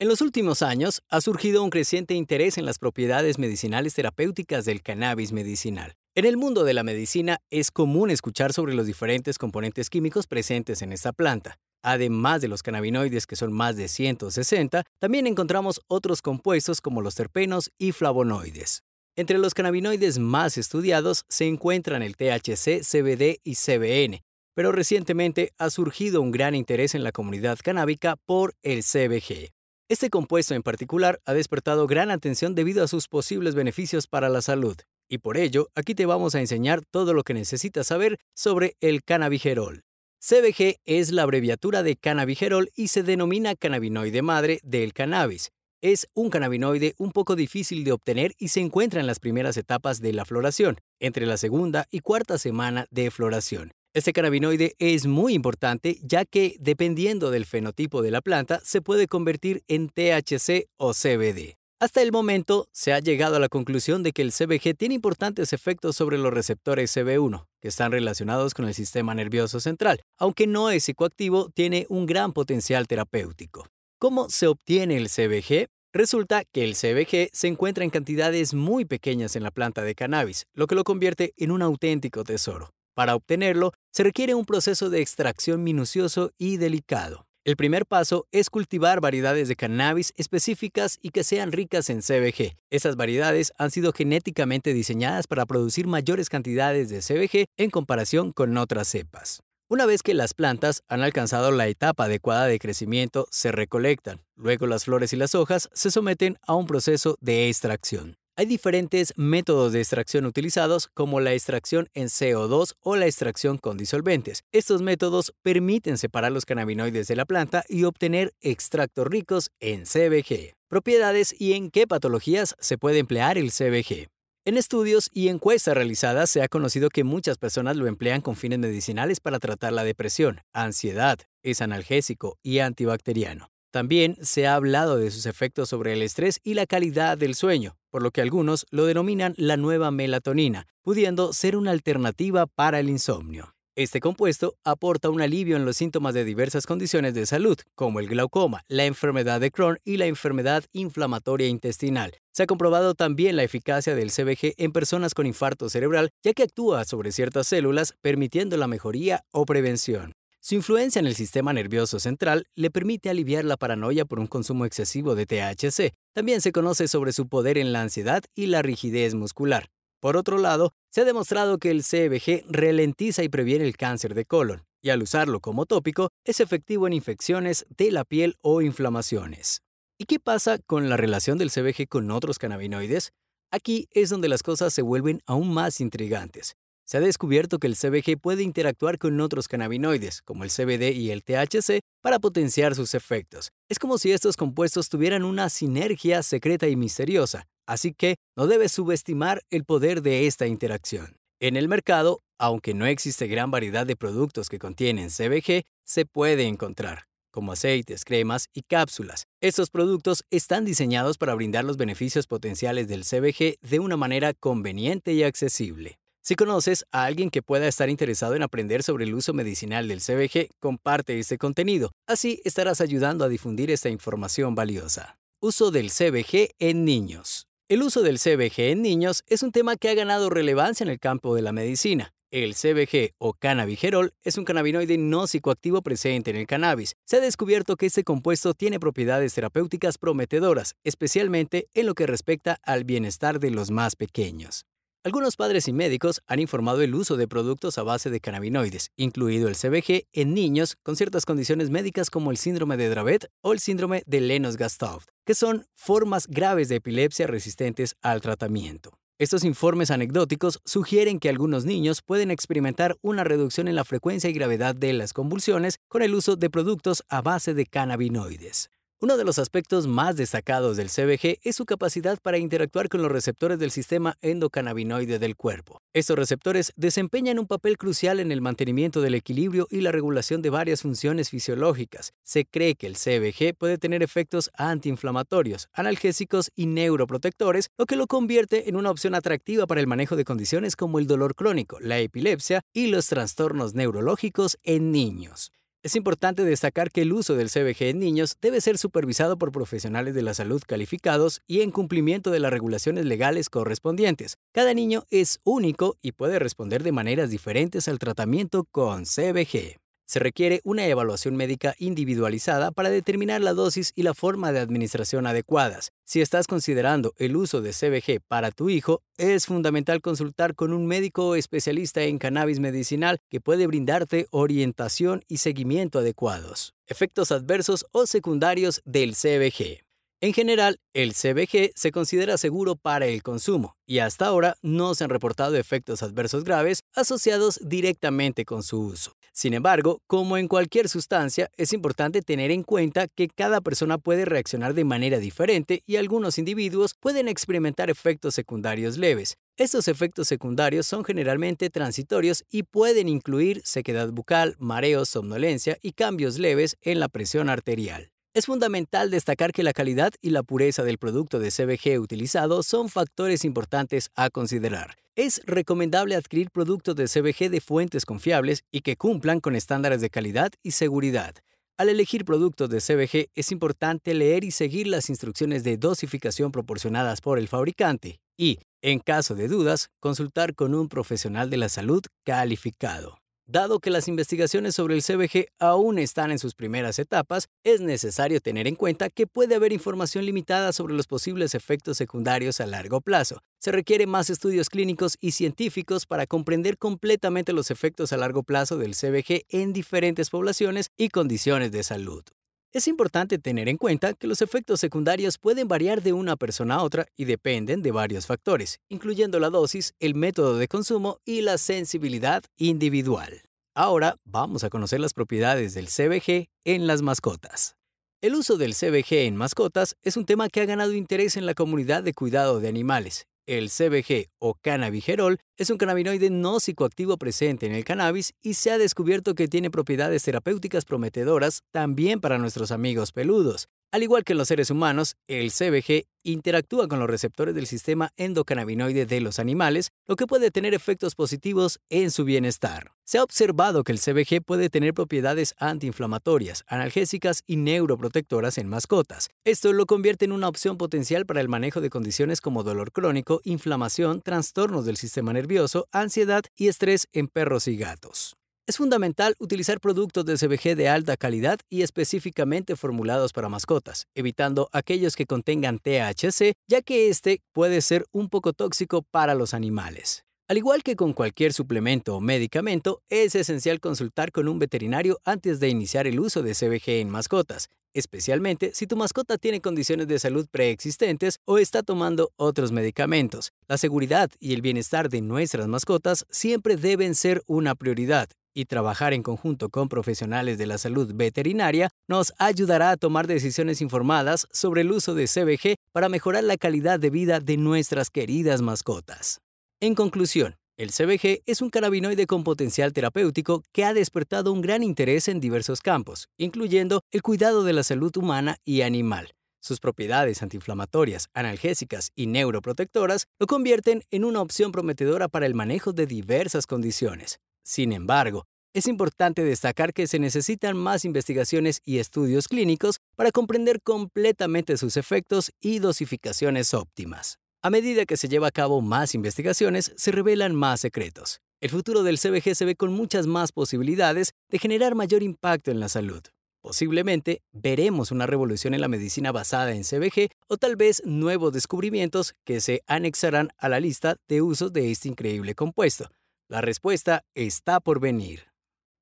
En los últimos años ha surgido un creciente interés en las propiedades medicinales terapéuticas del cannabis medicinal. En el mundo de la medicina es común escuchar sobre los diferentes componentes químicos presentes en esta planta. Además de los cannabinoides, que son más de 160, también encontramos otros compuestos como los terpenos y flavonoides. Entre los cannabinoides más estudiados se encuentran el THC, CBD y CBN, pero recientemente ha surgido un gran interés en la comunidad canábica por el CBG. Este compuesto en particular ha despertado gran atención debido a sus posibles beneficios para la salud, y por ello aquí te vamos a enseñar todo lo que necesitas saber sobre el cannabigerol. CBG es la abreviatura de cannabigerol y se denomina cannabinoide madre del cannabis. Es un cannabinoide un poco difícil de obtener y se encuentra en las primeras etapas de la floración, entre la segunda y cuarta semana de floración. Este cannabinoide es muy importante ya que, dependiendo del fenotipo de la planta, se puede convertir en THC o CBD. Hasta el momento, se ha llegado a la conclusión de que el CBG tiene importantes efectos sobre los receptores CB1, que están relacionados con el sistema nervioso central. Aunque no es psicoactivo, tiene un gran potencial terapéutico. ¿Cómo se obtiene el CBG? Resulta que el CBG se encuentra en cantidades muy pequeñas en la planta de cannabis, lo que lo convierte en un auténtico tesoro. Para obtenerlo, se requiere un proceso de extracción minucioso y delicado. El primer paso es cultivar variedades de cannabis específicas y que sean ricas en CBG. Esas variedades han sido genéticamente diseñadas para producir mayores cantidades de CBG en comparación con otras cepas. Una vez que las plantas han alcanzado la etapa adecuada de crecimiento, se recolectan. Luego las flores y las hojas se someten a un proceso de extracción. Hay diferentes métodos de extracción utilizados como la extracción en CO2 o la extracción con disolventes. Estos métodos permiten separar los cannabinoides de la planta y obtener extractos ricos en CBG. Propiedades y en qué patologías se puede emplear el CBG. En estudios y encuestas realizadas se ha conocido que muchas personas lo emplean con fines medicinales para tratar la depresión, ansiedad, es analgésico y antibacteriano. También se ha hablado de sus efectos sobre el estrés y la calidad del sueño, por lo que algunos lo denominan la nueva melatonina, pudiendo ser una alternativa para el insomnio. Este compuesto aporta un alivio en los síntomas de diversas condiciones de salud, como el glaucoma, la enfermedad de Crohn y la enfermedad inflamatoria intestinal. Se ha comprobado también la eficacia del CBG en personas con infarto cerebral, ya que actúa sobre ciertas células, permitiendo la mejoría o prevención. Su influencia en el sistema nervioso central le permite aliviar la paranoia por un consumo excesivo de THC. También se conoce sobre su poder en la ansiedad y la rigidez muscular. Por otro lado, se ha demostrado que el CBG ralentiza y previene el cáncer de colon, y al usarlo como tópico, es efectivo en infecciones de la piel o inflamaciones. ¿Y qué pasa con la relación del CBG con otros cannabinoides? Aquí es donde las cosas se vuelven aún más intrigantes. Se ha descubierto que el CBG puede interactuar con otros cannabinoides, como el CBD y el THC, para potenciar sus efectos. Es como si estos compuestos tuvieran una sinergia secreta y misteriosa, así que no debes subestimar el poder de esta interacción. En el mercado, aunque no existe gran variedad de productos que contienen CBG, se puede encontrar como aceites, cremas y cápsulas. Estos productos están diseñados para brindar los beneficios potenciales del CBG de una manera conveniente y accesible. Si conoces a alguien que pueda estar interesado en aprender sobre el uso medicinal del CBG, comparte este contenido. Así estarás ayudando a difundir esta información valiosa. Uso del CBG en niños. El uso del CBG en niños es un tema que ha ganado relevancia en el campo de la medicina. El CBG o cannabigerol es un cannabinoide no psicoactivo presente en el cannabis. Se ha descubierto que este compuesto tiene propiedades terapéuticas prometedoras, especialmente en lo que respecta al bienestar de los más pequeños. Algunos padres y médicos han informado el uso de productos a base de cannabinoides, incluido el CBG, en niños con ciertas condiciones médicas como el síndrome de Dravet o el síndrome de Lennox-Gastaut, que son formas graves de epilepsia resistentes al tratamiento. Estos informes anecdóticos sugieren que algunos niños pueden experimentar una reducción en la frecuencia y gravedad de las convulsiones con el uso de productos a base de cannabinoides. Uno de los aspectos más destacados del CBG es su capacidad para interactuar con los receptores del sistema endocannabinoide del cuerpo. Estos receptores desempeñan un papel crucial en el mantenimiento del equilibrio y la regulación de varias funciones fisiológicas. Se cree que el CBG puede tener efectos antiinflamatorios, analgésicos y neuroprotectores, lo que lo convierte en una opción atractiva para el manejo de condiciones como el dolor crónico, la epilepsia y los trastornos neurológicos en niños. Es importante destacar que el uso del CBG en niños debe ser supervisado por profesionales de la salud calificados y en cumplimiento de las regulaciones legales correspondientes. Cada niño es único y puede responder de maneras diferentes al tratamiento con CBG. Se requiere una evaluación médica individualizada para determinar la dosis y la forma de administración adecuadas. Si estás considerando el uso de CBG para tu hijo, es fundamental consultar con un médico especialista en cannabis medicinal que puede brindarte orientación y seguimiento adecuados. Efectos adversos o secundarios del CBG. En general, el CBG se considera seguro para el consumo y hasta ahora no se han reportado efectos adversos graves asociados directamente con su uso. Sin embargo, como en cualquier sustancia, es importante tener en cuenta que cada persona puede reaccionar de manera diferente y algunos individuos pueden experimentar efectos secundarios leves. Estos efectos secundarios son generalmente transitorios y pueden incluir sequedad bucal, mareos, somnolencia y cambios leves en la presión arterial. Es fundamental destacar que la calidad y la pureza del producto de CBG utilizado son factores importantes a considerar. Es recomendable adquirir productos de CBG de fuentes confiables y que cumplan con estándares de calidad y seguridad. Al elegir productos de CBG es importante leer y seguir las instrucciones de dosificación proporcionadas por el fabricante y, en caso de dudas, consultar con un profesional de la salud calificado. Dado que las investigaciones sobre el CBG aún están en sus primeras etapas, es necesario tener en cuenta que puede haber información limitada sobre los posibles efectos secundarios a largo plazo. Se requiere más estudios clínicos y científicos para comprender completamente los efectos a largo plazo del CBG en diferentes poblaciones y condiciones de salud. Es importante tener en cuenta que los efectos secundarios pueden variar de una persona a otra y dependen de varios factores, incluyendo la dosis, el método de consumo y la sensibilidad individual. Ahora vamos a conocer las propiedades del CBG en las mascotas. El uso del CBG en mascotas es un tema que ha ganado interés en la comunidad de cuidado de animales el CBG o cannabigerol es un cannabinoide no psicoactivo presente en el cannabis y se ha descubierto que tiene propiedades terapéuticas prometedoras también para nuestros amigos peludos. Al igual que los seres humanos, el CBG interactúa con los receptores del sistema endocannabinoide de los animales, lo que puede tener efectos positivos en su bienestar. Se ha observado que el CBG puede tener propiedades antiinflamatorias, analgésicas y neuroprotectoras en mascotas. Esto lo convierte en una opción potencial para el manejo de condiciones como dolor crónico, inflamación, trastornos del sistema nervioso, ansiedad y estrés en perros y gatos. Es fundamental utilizar productos de CBG de alta calidad y específicamente formulados para mascotas, evitando aquellos que contengan THC, ya que este puede ser un poco tóxico para los animales. Al igual que con cualquier suplemento o medicamento, es esencial consultar con un veterinario antes de iniciar el uso de CBG en mascotas, especialmente si tu mascota tiene condiciones de salud preexistentes o está tomando otros medicamentos. La seguridad y el bienestar de nuestras mascotas siempre deben ser una prioridad y trabajar en conjunto con profesionales de la salud veterinaria nos ayudará a tomar decisiones informadas sobre el uso de CBG para mejorar la calidad de vida de nuestras queridas mascotas. En conclusión, el CBG es un cannabinoide con potencial terapéutico que ha despertado un gran interés en diversos campos, incluyendo el cuidado de la salud humana y animal. Sus propiedades antiinflamatorias, analgésicas y neuroprotectoras lo convierten en una opción prometedora para el manejo de diversas condiciones. Sin embargo, es importante destacar que se necesitan más investigaciones y estudios clínicos para comprender completamente sus efectos y dosificaciones óptimas. A medida que se lleva a cabo más investigaciones, se revelan más secretos. El futuro del CBG se ve con muchas más posibilidades de generar mayor impacto en la salud. Posiblemente veremos una revolución en la medicina basada en CBG o tal vez nuevos descubrimientos que se anexarán a la lista de usos de este increíble compuesto, la respuesta está por venir.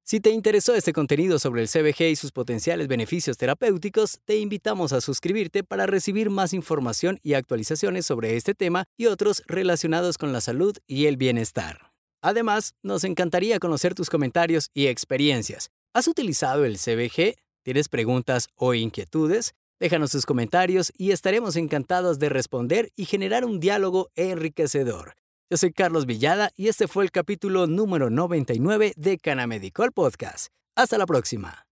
Si te interesó este contenido sobre el CBG y sus potenciales beneficios terapéuticos, te invitamos a suscribirte para recibir más información y actualizaciones sobre este tema y otros relacionados con la salud y el bienestar. Además, nos encantaría conocer tus comentarios y experiencias. ¿Has utilizado el CBG? ¿Tienes preguntas o inquietudes? Déjanos tus comentarios y estaremos encantados de responder y generar un diálogo enriquecedor. Yo soy Carlos Villada y este fue el capítulo número 99 de Canamedicol Podcast. Hasta la próxima.